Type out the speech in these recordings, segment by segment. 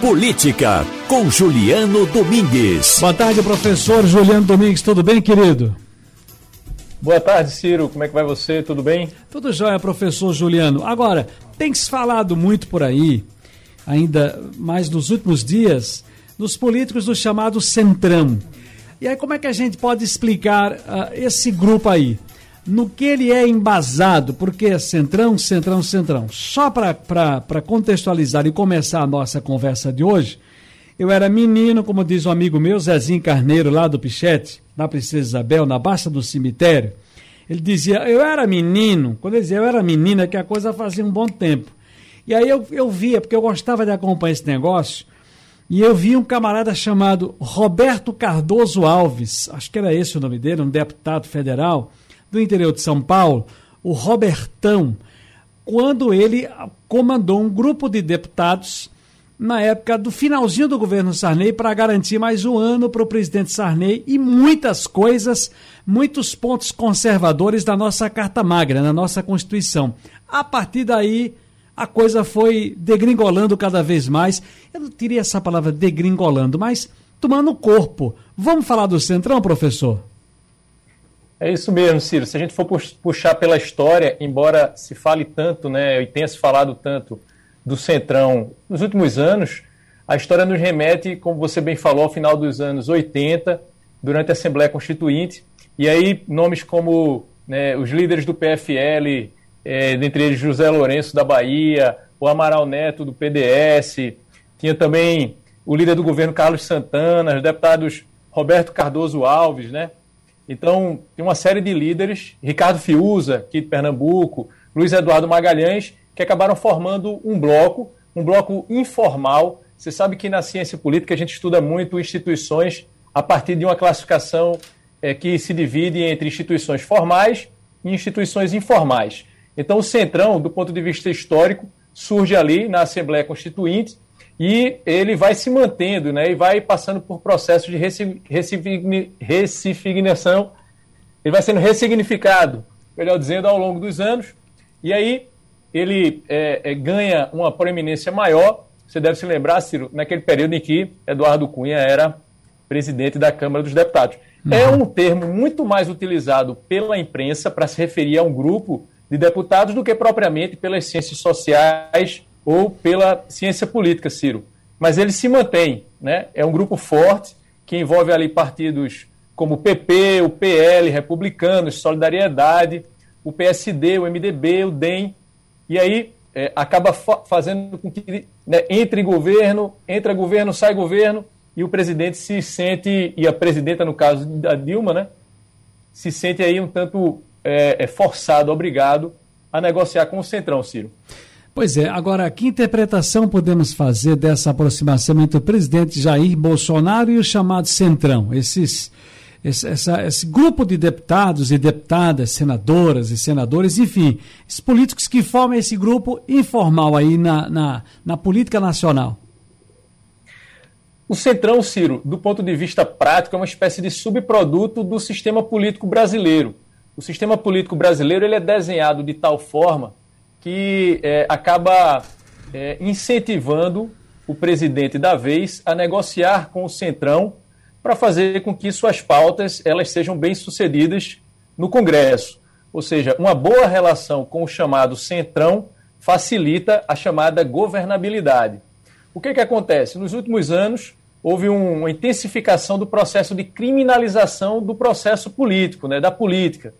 Política, com Juliano Domingues. Boa tarde, professor Juliano Domingues. Tudo bem, querido? Boa tarde, Ciro. Como é que vai você? Tudo bem? Tudo jóia, professor Juliano. Agora, tem se falado muito por aí, ainda mais nos últimos dias, dos políticos do chamado Centrão. E aí, como é que a gente pode explicar uh, esse grupo aí? No que ele é embasado, porque é centrão, centrão, centrão. Só para contextualizar e começar a nossa conversa de hoje, eu era menino, como diz um amigo meu, Zezinho Carneiro, lá do Pichete, na Princesa Isabel, na Baixa do Cemitério. Ele dizia, eu era menino, quando ele dizia eu era menina, que a coisa fazia um bom tempo. E aí eu, eu via, porque eu gostava de acompanhar esse negócio, e eu vi um camarada chamado Roberto Cardoso Alves, acho que era esse o nome dele, um deputado federal, do interior de São Paulo, o Robertão, quando ele comandou um grupo de deputados na época do finalzinho do governo Sarney para garantir mais um ano para o presidente Sarney e muitas coisas, muitos pontos conservadores da nossa Carta Magna, na nossa Constituição. A partir daí, a coisa foi degringolando cada vez mais. Eu não teria essa palavra degringolando, mas tomando corpo. Vamos falar do Centrão, professor? É isso mesmo, Ciro. Se a gente for puxar pela história, embora se fale tanto, né, e tenha se falado tanto do Centrão nos últimos anos, a história nos remete, como você bem falou, ao final dos anos 80, durante a Assembleia Constituinte, e aí nomes como né, os líderes do PFL, é, dentre eles José Lourenço da Bahia, o Amaral Neto do PDS, tinha também o líder do governo Carlos Santana, os deputados Roberto Cardoso Alves, né? Então, tem uma série de líderes, Ricardo Fiuza, aqui de Pernambuco, Luiz Eduardo Magalhães, que acabaram formando um bloco, um bloco informal. Você sabe que na ciência política a gente estuda muito instituições a partir de uma classificação é, que se divide entre instituições formais e instituições informais. Então, o Centrão, do ponto de vista histórico, surge ali na Assembleia Constituinte e ele vai se mantendo né, e vai passando por processos de ressignificação, ele vai sendo ressignificado, melhor dizendo, ao longo dos anos, e aí ele é, é, ganha uma proeminência maior. Você deve se lembrar, Ciro, naquele período em que Eduardo Cunha era presidente da Câmara dos Deputados. Uhum. É um termo muito mais utilizado pela imprensa para se referir a um grupo de deputados do que propriamente pelas ciências sociais ou pela ciência política, Ciro. Mas ele se mantém, né? É um grupo forte que envolve ali partidos como o PP, o PL, Republicanos, Solidariedade, o PSD, o MDB, o DEM, e aí é, acaba fazendo com que né, entre governo, entra governo, sai governo, e o presidente se sente, e a presidenta, no caso da Dilma, né, se sente aí um tanto é, é forçado, obrigado a negociar com o Centrão, Ciro. Pois é, agora, que interpretação podemos fazer dessa aproximação entre o presidente Jair Bolsonaro e o chamado Centrão? Esses, esse, essa, esse grupo de deputados e deputadas, senadoras e senadores, enfim, esses políticos que formam esse grupo informal aí na, na, na política nacional. O Centrão, Ciro, do ponto de vista prático, é uma espécie de subproduto do sistema político brasileiro. O sistema político brasileiro ele é desenhado de tal forma que é, acaba é, incentivando o presidente da vez a negociar com o Centrão para fazer com que suas pautas elas sejam bem sucedidas no Congresso. Ou seja, uma boa relação com o chamado Centrão facilita a chamada governabilidade. O que, que acontece? Nos últimos anos, houve um, uma intensificação do processo de criminalização do processo político, né, da política.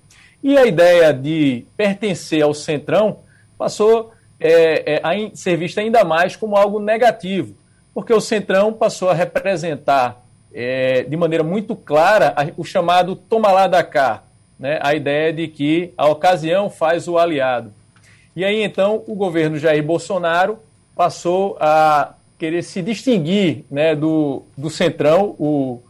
E a ideia de pertencer ao Centrão passou é, é, a ser vista ainda mais como algo negativo, porque o Centrão passou a representar é, de maneira muito clara o chamado toma lá da cá, né? a ideia de que a ocasião faz o aliado. E aí então o governo Jair Bolsonaro passou a querer se distinguir né, do, do Centrão, o,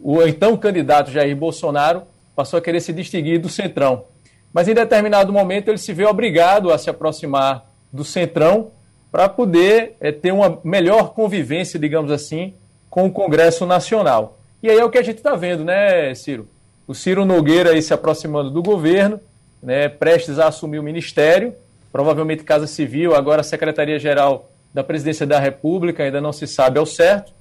o então candidato Jair Bolsonaro passou a querer se distinguir do Centrão. Mas em determinado momento ele se vê obrigado a se aproximar do Centrão para poder é, ter uma melhor convivência, digamos assim, com o Congresso Nacional. E aí é o que a gente está vendo, né, Ciro? O Ciro Nogueira aí se aproximando do governo, né, prestes a assumir o ministério, provavelmente Casa Civil, agora Secretaria-Geral da presidência da República, ainda não se sabe ao certo,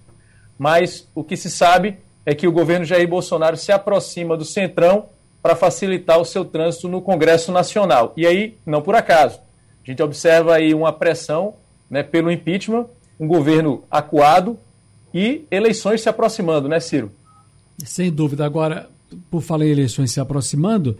mas o que se sabe é que o governo Jair Bolsonaro se aproxima do Centrão para facilitar o seu trânsito no Congresso Nacional. E aí, não por acaso, a gente observa aí uma pressão né, pelo impeachment, um governo acuado e eleições se aproximando, né, Ciro? Sem dúvida. Agora, por falar em eleições se aproximando,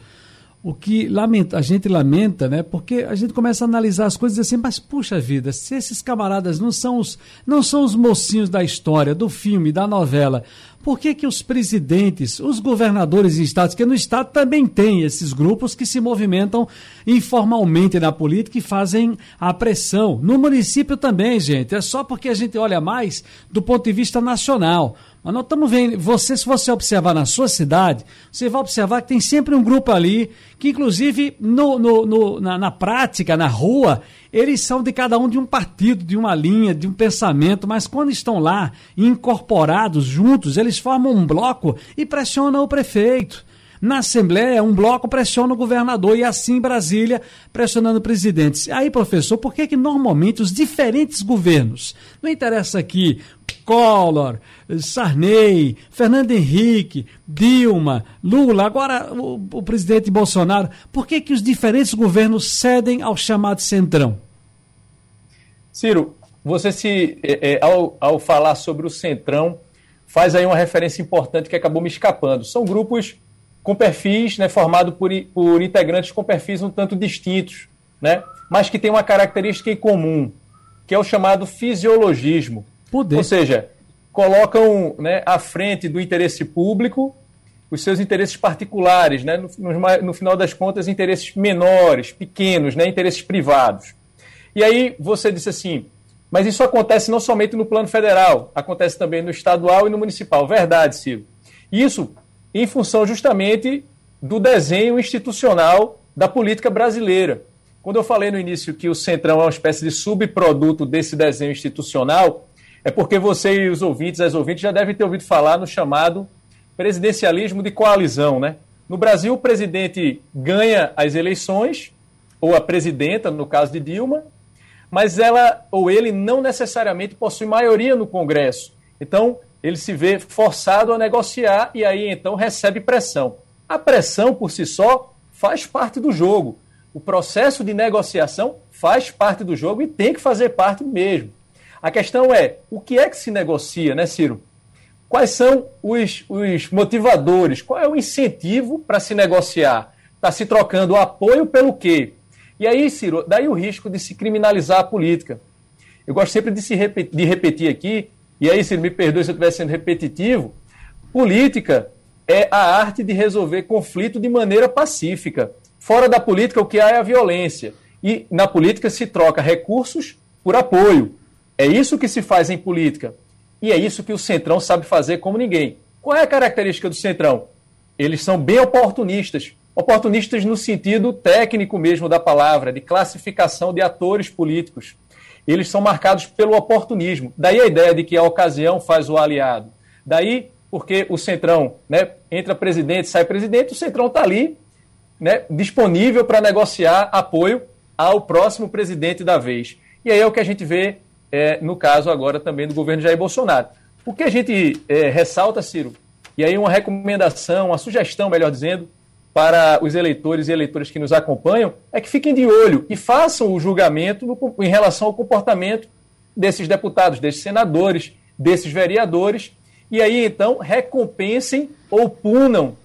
o que lamenta, a gente lamenta, né? Porque a gente começa a analisar as coisas assim, mas puxa vida, se esses camaradas não são os, não são os mocinhos da história, do filme, da novela, por que que os presidentes, os governadores e estados, que no estado também tem esses grupos que se movimentam informalmente na política e fazem a pressão. No município também, gente, é só porque a gente olha mais do ponto de vista nacional. Mas nós estamos vendo, você, se você observar na sua cidade, você vai observar que tem sempre um grupo ali, que inclusive no, no, no na, na, prática, na rua, eles são de cada um de um partido, de uma linha, de um pensamento, mas quando estão lá incorporados, juntos, eles formam um bloco e pressionam o prefeito. Na Assembleia, um bloco pressiona o governador e assim Brasília pressionando presidentes. Aí, professor, por que, que normalmente os diferentes governos, não interessa aqui Collor, Sarney, Fernando Henrique, Dilma, Lula, agora o, o presidente Bolsonaro, por que, que os diferentes governos cedem ao chamado centrão? Ciro, você se, é, é, ao, ao falar sobre o centrão, faz aí uma referência importante que acabou me escapando. São grupos com perfis, né, formado por, por integrantes com perfis um tanto distintos, né, mas que tem uma característica em comum, que é o chamado fisiologismo. Poder. Ou seja, colocam né, à frente do interesse público os seus interesses particulares, né, no, no, final das contas, interesses menores, pequenos, né, interesses privados. E aí você disse assim, mas isso acontece não somente no plano federal, acontece também no estadual e no municipal. Verdade, Ciro. Isso em função justamente do desenho institucional da política brasileira. Quando eu falei no início que o Centrão é uma espécie de subproduto desse desenho institucional, é porque você e os ouvintes, as ouvintes, já devem ter ouvido falar no chamado presidencialismo de coalizão, né? No Brasil, o presidente ganha as eleições, ou a presidenta, no caso de Dilma, mas ela ou ele não necessariamente possui maioria no Congresso. Então, ele se vê forçado a negociar e aí então recebe pressão. A pressão por si só faz parte do jogo. O processo de negociação faz parte do jogo e tem que fazer parte mesmo. A questão é, o que é que se negocia, né, Ciro? Quais são os, os motivadores? Qual é o incentivo para se negociar? Está se trocando apoio pelo quê? E aí, Ciro, daí o risco de se criminalizar a política. Eu gosto sempre de, se repetir, de repetir aqui e aí, se me perdoe se eu estiver sendo repetitivo, política é a arte de resolver conflito de maneira pacífica. Fora da política, o que há é a violência. E na política se troca recursos por apoio. É isso que se faz em política. E é isso que o Centrão sabe fazer como ninguém. Qual é a característica do Centrão? Eles são bem oportunistas. Oportunistas no sentido técnico mesmo da palavra, de classificação de atores políticos eles são marcados pelo oportunismo. Daí a ideia de que a ocasião faz o aliado. Daí porque o Centrão, né, entra presidente, sai presidente, o Centrão está ali né, disponível para negociar apoio ao próximo presidente da vez. E aí é o que a gente vê é, no caso agora também do governo Jair Bolsonaro. O que a gente é, ressalta, Ciro, e aí uma recomendação, uma sugestão, melhor dizendo, para os eleitores e eleitoras que nos acompanham é que fiquem de olho e façam o julgamento no, em relação ao comportamento desses deputados, desses senadores, desses vereadores, e aí então recompensem ou punam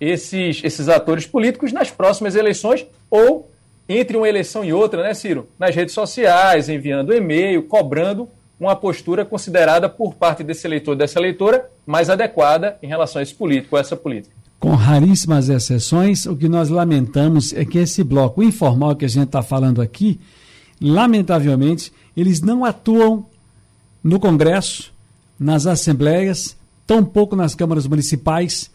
esses, esses atores políticos nas próximas eleições ou entre uma eleição e outra, né, Ciro? Nas redes sociais, enviando e-mail, cobrando uma postura considerada por parte desse eleitor, dessa eleitora, mais adequada em relação a esse político, a essa política. Com raríssimas exceções, o que nós lamentamos é que esse bloco informal que a gente está falando aqui, lamentavelmente, eles não atuam no Congresso, nas assembleias, tampouco nas câmaras municipais,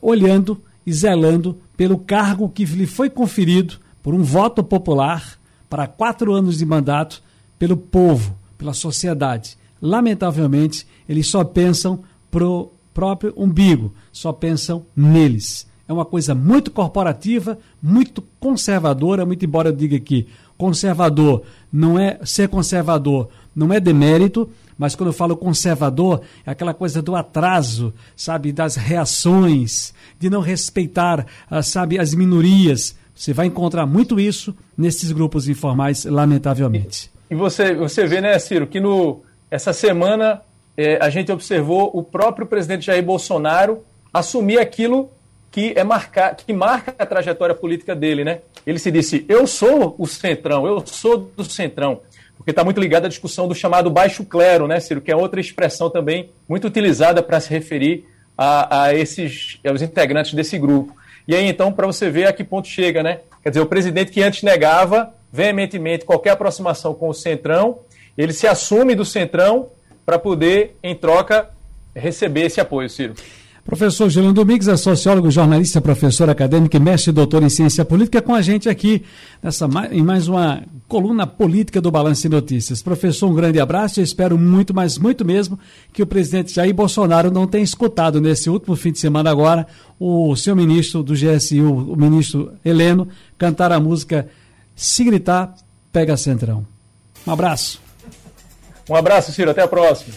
olhando e zelando pelo cargo que lhe foi conferido por um voto popular para quatro anos de mandato pelo povo, pela sociedade. Lamentavelmente, eles só pensam pro próprio umbigo, só pensam neles. É uma coisa muito corporativa, muito conservadora, muito embora eu diga que conservador não é ser conservador não é demérito, mas quando eu falo conservador, é aquela coisa do atraso, sabe, das reações, de não respeitar, ah, sabe, as minorias. Você vai encontrar muito isso nesses grupos informais, lamentavelmente. E você, você vê, né, Ciro, que no, essa semana é, a gente observou o próprio presidente Jair Bolsonaro assumir aquilo que, é marcar, que marca a trajetória política dele, né? Ele se disse: Eu sou o centrão, eu sou do centrão. Porque está muito ligado à discussão do chamado baixo clero, né, Ciro? Que é outra expressão também muito utilizada para se referir a, a esses aos integrantes desse grupo. E aí, então, para você ver a que ponto chega, né? Quer dizer, o presidente que antes negava veementemente qualquer aproximação com o Centrão, ele se assume do Centrão para poder, em troca, receber esse apoio, Ciro. Professor Juliano Domingues é sociólogo, jornalista, professor acadêmico e mestre doutor em ciência política com a gente aqui nessa, em mais uma coluna política do Balanço de Notícias. Professor, um grande abraço e espero muito, mas muito mesmo, que o presidente Jair Bolsonaro não tenha escutado nesse último fim de semana agora o seu ministro do GSU, o ministro Heleno, cantar a música Se Gritar, Pega Centrão. Um abraço. Um abraço, Ciro. Até a próxima.